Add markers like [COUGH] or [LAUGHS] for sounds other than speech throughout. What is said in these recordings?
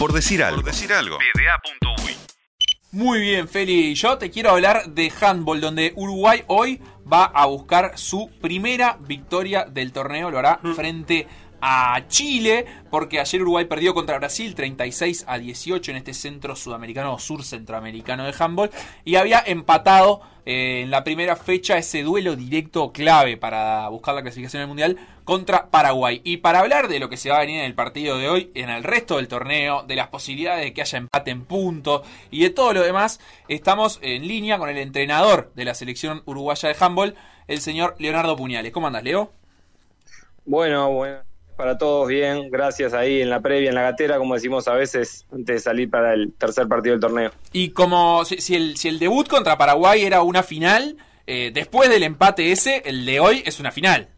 Por decir algo. Por decir algo. Muy bien, Feli. Yo te quiero hablar de handball, donde Uruguay hoy va a buscar su primera victoria del torneo. Lo hará frente a Chile, porque ayer Uruguay perdió contra Brasil 36 a 18 en este centro sudamericano o sur centroamericano de handball y había empatado eh, en la primera fecha ese duelo directo clave para buscar la clasificación del mundial contra Paraguay. Y para hablar de lo que se va a venir en el partido de hoy, en el resto del torneo, de las posibilidades de que haya empate en puntos y de todo lo demás, estamos en línea con el entrenador de la selección uruguaya de handball, el señor Leonardo Puñales. ¿Cómo andas, Leo? Bueno, bueno para todos bien, gracias ahí en la previa, en la gatera, como decimos a veces, antes de salir para el tercer partido del torneo. Y como si, el, si el debut contra Paraguay era una final, eh, después del empate ese, el de hoy es una final.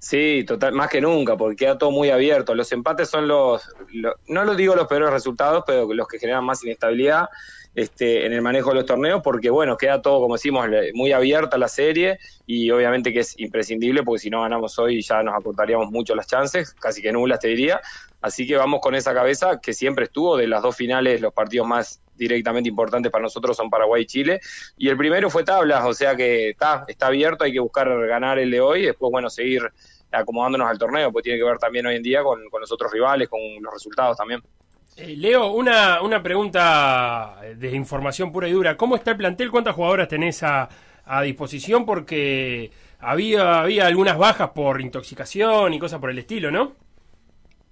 Sí, total, más que nunca, porque queda todo muy abierto. Los empates son los, no lo digo los peores resultados, pero los que generan más inestabilidad este, en el manejo de los torneos, porque bueno, queda todo, como decimos, muy abierta la serie y obviamente que es imprescindible, porque si no ganamos hoy ya nos acortaríamos mucho las chances, casi que nulas te diría. Así que vamos con esa cabeza que siempre estuvo de las dos finales, los partidos más directamente importantes para nosotros son Paraguay y Chile. Y el primero fue tablas, o sea que está, está abierto, hay que buscar ganar el de hoy, después, bueno, seguir acomodándonos al torneo, pues tiene que ver también hoy en día con, con los otros rivales, con los resultados también. Eh, Leo, una, una pregunta de información pura y dura. ¿Cómo está el plantel? ¿Cuántas jugadoras tenés a, a disposición? Porque había, había algunas bajas por intoxicación y cosas por el estilo, ¿no?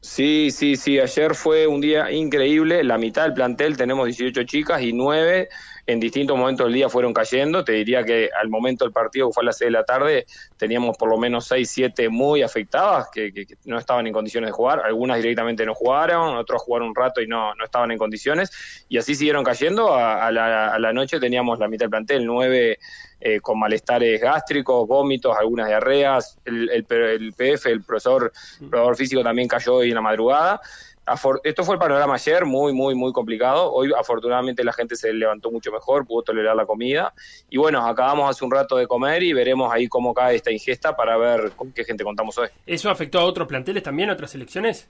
Sí, sí, sí. Ayer fue un día increíble. La mitad del plantel tenemos 18 chicas y 9 en distintos momentos del día fueron cayendo. Te diría que al momento del partido, que fue a las 6 de la tarde, teníamos por lo menos 6, 7 muy afectadas que, no estaban en condiciones de jugar. Algunas directamente no jugaron, otros jugaron un rato y no, no estaban en condiciones. Y así siguieron cayendo. A, la, noche teníamos la mitad del plantel, 9 eh, con malestares gástricos, vómitos, algunas diarreas. El, el, PF, el profesor, el profesor físico, también cayó en la madrugada esto fue el panorama ayer, muy, muy, muy complicado. Hoy, afortunadamente, la gente se levantó mucho mejor, pudo tolerar la comida. Y bueno, acabamos hace un rato de comer y veremos ahí cómo cae esta ingesta para ver con qué gente contamos hoy. ¿Eso afectó a otros planteles también, a otras elecciones?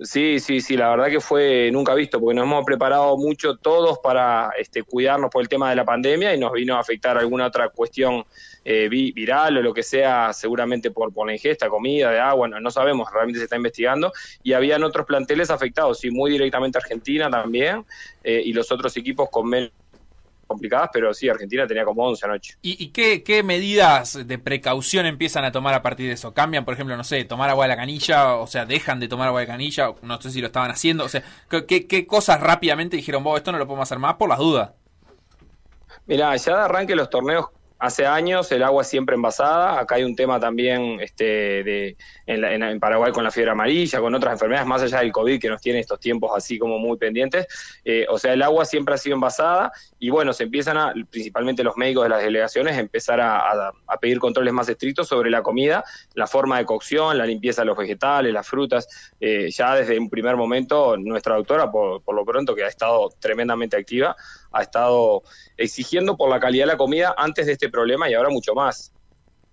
Sí, sí, sí, la verdad que fue nunca visto, porque nos hemos preparado mucho todos para este, cuidarnos por el tema de la pandemia y nos vino a afectar alguna otra cuestión eh, viral o lo que sea, seguramente por, por la ingesta, comida, de agua, no, sabemos, realmente se está investigando. Y habían otros planteles afectados, sí, muy directamente Argentina también, eh, y los otros equipos con menos complicadas, pero sí, Argentina tenía como 11 anoche. ¿Y, qué, medidas de precaución empiezan a tomar a partir de eso? ¿Cambian, por ejemplo, no sé, tomar agua de la canilla? O sea, dejan de tomar agua de canilla? No sé si lo estaban haciendo. O sea, ¿qué, qué cosas rápidamente dijeron, vos, esto no lo podemos hacer más por las dudas? Mira, ya de arranque los torneos Hace años el agua siempre envasada, acá hay un tema también este, de, en, Paraguay con la fiebre amarilla, con otras enfermedades más allá del COVID que nos tiene estos tiempos así como muy pendientes. Eh, o sea, el agua siempre ha sido envasada y bueno, se empiezan a, principalmente los médicos de las delegaciones, a empezar a, pedir controles más estrictos sobre la comida, la forma de cocción, la limpieza de los vegetales, las frutas. Eh, ya desde un primer momento, nuestra doctora, por, por lo pronto, que ha estado tremendamente activa, ha estado exigiendo por la calidad de la comida antes de este problema y ahora mucho más.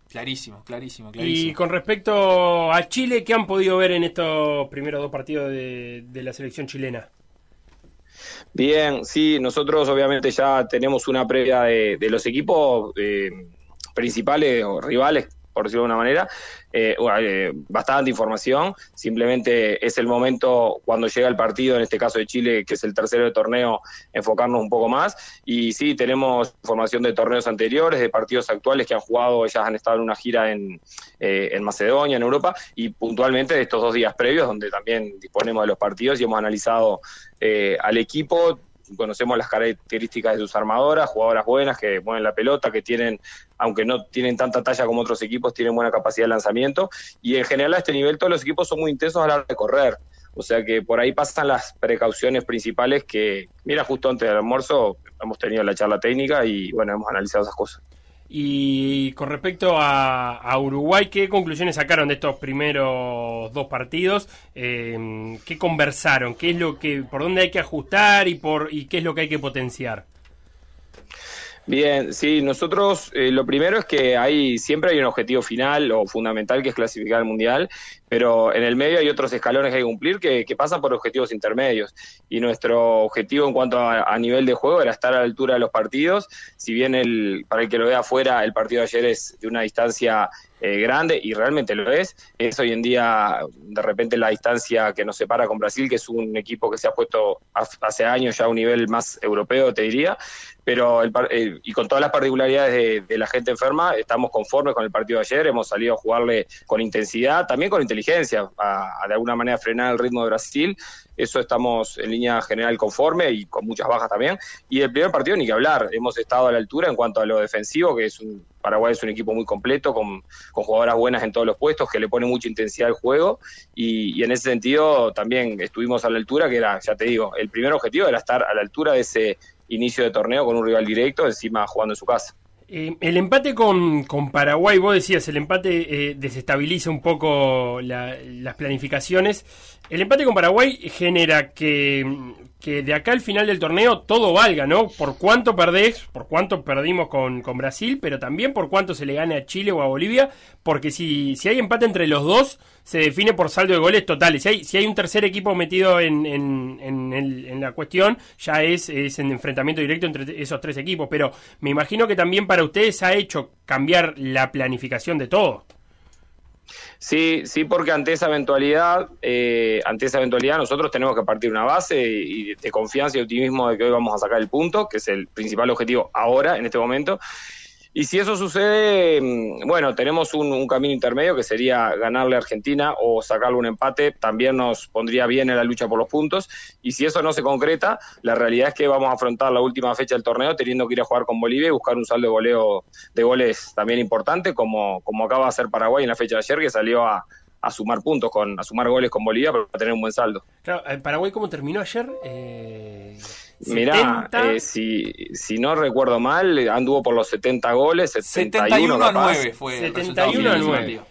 Clarísimo, clarísimo, clarísimo. Y con respecto a Chile, ¿qué han podido ver en estos primeros dos partidos de, la selección chilena? Bien, sí, nosotros obviamente ya tenemos una previa de, los equipos eh, principales o rivales por decirlo de una manera, eh, eh, bastante información. Simplemente es el momento cuando llega el partido, en este caso de Chile, que es el tercero de torneo, enfocarnos un poco más. Y sí, tenemos información de torneos anteriores, de partidos actuales que han jugado, ellas han estado en una gira en, eh, en Macedonia, en Europa, y puntualmente de estos dos días previos, donde también disponemos de los partidos y hemos analizado al equipo conocemos las características de sus armadoras, jugadoras buenas que mueven la pelota, que tienen, aunque no tienen tanta talla como otros equipos, tienen buena capacidad de lanzamiento. Y en general a este nivel todos los equipos son muy intensos a la hora de correr. O sea que por ahí pasan las precauciones principales que, mira, justo antes del almuerzo hemos tenido la charla técnica y bueno, hemos analizado esas cosas. Y con respecto a, Uruguay, ¿qué conclusiones sacaron de estos primeros dos partidos? Eh, ¿Qué conversaron? ¿Qué es lo que, por dónde hay que ajustar y por y qué es lo que hay que potenciar? Bien, sí, nosotros eh, lo primero es que hay siempre hay un objetivo final o fundamental que es clasificar al mundial, pero en el medio hay otros escalones que hay que cumplir que, pasan por objetivos intermedios. Y nuestro objetivo en cuanto a, nivel de juego era estar a la altura de los partidos. Si bien el, para el que lo vea afuera, el partido de ayer es de una distancia eh, grande y realmente lo es. Es hoy en día, de repente, la distancia que nos separa con Brasil, que es un equipo que se ha puesto hace años ya a un nivel más europeo, te diría. Pero, el, eh, y con todas las particularidades de, la gente enferma, estamos conformes con el partido de ayer. Hemos salido a jugarle con intensidad, también con inteligencia, a, de alguna manera frenar el ritmo de Brasil. Eso estamos en línea general conforme y con muchas bajas también. Y el primer partido ni que hablar. Hemos estado a la altura en cuanto a lo defensivo, que es un Paraguay es un equipo muy completo, con, jugadoras buenas en todos los puestos, que le pone mucha intensidad al juego. Y, en ese sentido también estuvimos a la altura, que era, ya te digo, el primer objetivo era estar a la altura de ese inicio de torneo con un rival directo, encima jugando en su casa. Eh, el empate con, Paraguay, vos decías, el empate eh, desestabiliza un poco las planificaciones. El empate con Paraguay genera que, que de acá al final del torneo todo valga, ¿no? Por cuánto perdés, por cuánto perdimos con, con, Brasil, pero también por cuánto se le gane a Chile o a Bolivia, porque si, si hay empate entre los dos, se define por saldo de goles totales. Si hay, si hay un tercer equipo metido en, en, en, la cuestión, ya es, es en enfrentamiento directo entre esos tres equipos, pero me imagino que también para ustedes ha hecho cambiar la planificación de todo. Sí, sí, porque ante esa eventualidad, eh, ante esa eventualidad nosotros tenemos que partir una base y de confianza y optimismo de que hoy vamos a sacar el punto, que es el principal objetivo ahora, en este momento. Y si eso sucede, mm, bueno, tenemos un, camino intermedio que sería ganarle a Argentina o sacarle un empate, también nos pondría bien en la lucha por los puntos. Y si eso no se concreta, la realidad es que vamos a afrontar la última fecha del torneo teniendo que ir a jugar con Bolivia y buscar un saldo de goleo de goles también importante, como, como acaba de hacer Paraguay en la fecha de ayer, que salió a, sumar puntos, con, a sumar goles con Bolivia para tener un buen saldo. Claro, Paraguay, ¿cómo terminó ayer? Eh... Mirá, eh, si, si no recuerdo mal, anduvo por los 70 goles, 71, a 9 fue 71 a 9.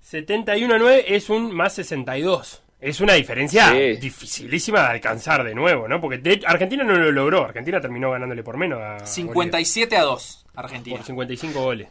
71 a 9 es un más 62. Es una diferencia dificilísima de alcanzar de nuevo, ¿no? Porque Argentina no lo logró. Argentina terminó ganándole por menos a 57 a 2, Argentina. Por 55 goles.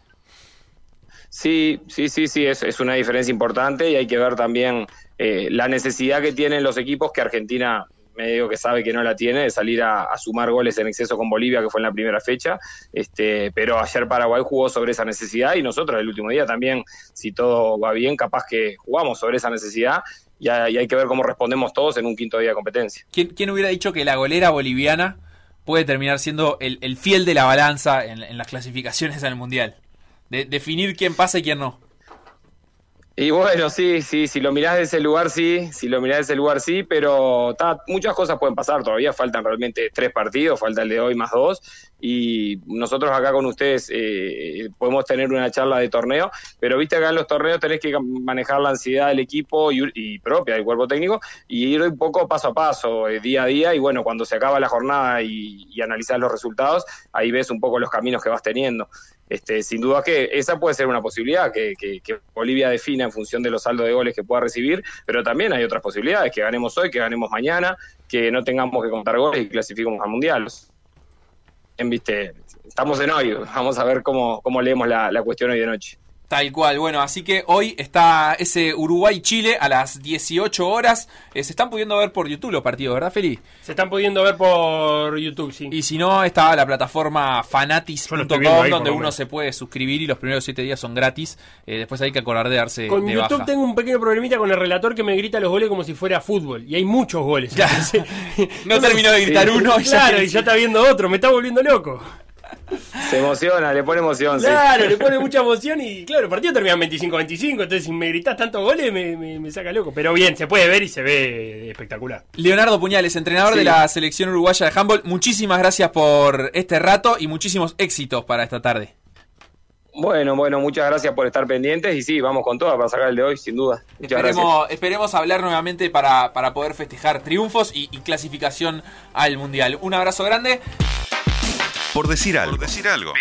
Sí, sí, sí, sí, es, es una diferencia importante y hay que ver también eh, la necesidad que tienen los equipos que Argentina medio que sabe que no la tiene, de salir a, sumar goles en exceso con Bolivia, que fue en la primera fecha. Este, pero ayer Paraguay jugó sobre esa necesidad y nosotros el último día también, si todo va bien, capaz que jugamos sobre esa necesidad y, hay que ver cómo respondemos todos en un quinto día de competencia. ¿Quién, hubiera dicho que la golera boliviana puede terminar siendo el, fiel de la balanza en, las clasificaciones al Mundial? De, definir quién pasa y quién no. Y bueno, sí, sí, si lo mirás de ese lugar, sí, si lo mirás de ese lugar, sí, pero muchas cosas pueden pasar, todavía faltan realmente tres partidos, falta el de hoy más dos, y nosotros acá con ustedes eh, podemos tener una charla de torneo, pero viste acá en los torneos tenés que manejar la ansiedad del equipo y, propia del cuerpo técnico, y ir un poco paso a paso, eh, día a día, y bueno, cuando se acaba la jornada y, y los resultados, ahí ves un poco los caminos que vas teniendo. Este, sin duda que esa puede ser una posibilidad, que, Bolivia defina en función de los saldos de goles que pueda recibir, pero también hay otras posibilidades, que ganemos hoy, que ganemos mañana, que no tengamos que contar goles y clasifiquemos al Mundial. ¿Viste? Estamos en hoy, vamos a ver cómo, cómo leemos la cuestión hoy de noche. Tal cual, bueno, así que hoy está ese Uruguay-Chile a las 18 horas. Eh, se están pudiendo ver por YouTube los partidos, ¿verdad, Feli? Se están pudiendo ver por YouTube, sí. Y si no, está la plataforma fanatis.com donde uno se puede suscribir y los primeros 7 días son gratis. Eh, después hay que acordar de darse Con YouTube tengo un pequeño problemita con el relator que me grita los goles como si fuera fútbol. Y hay muchos goles. [LAUGHS] no terminó de gritar uno. Y claro, y ya está viendo otro. Me está volviendo loco. Se emociona, le pone emoción. Claro, le pone mucha emoción y claro, el partido termina 25-25, entonces si me gritas tantos goles me, saca loco. Pero bien, se puede ver y se ve espectacular. Leonardo Puñales, entrenador de la selección uruguaya de handball, muchísimas gracias por este rato y muchísimos éxitos para esta tarde. Bueno, bueno, muchas gracias por estar pendientes y sí, vamos con todo para sacar el de hoy, sin duda. esperemos, esperemos hablar nuevamente para, para poder festejar triunfos y, y clasificación al Mundial. Un abrazo grande por decir algo. Por decir algo.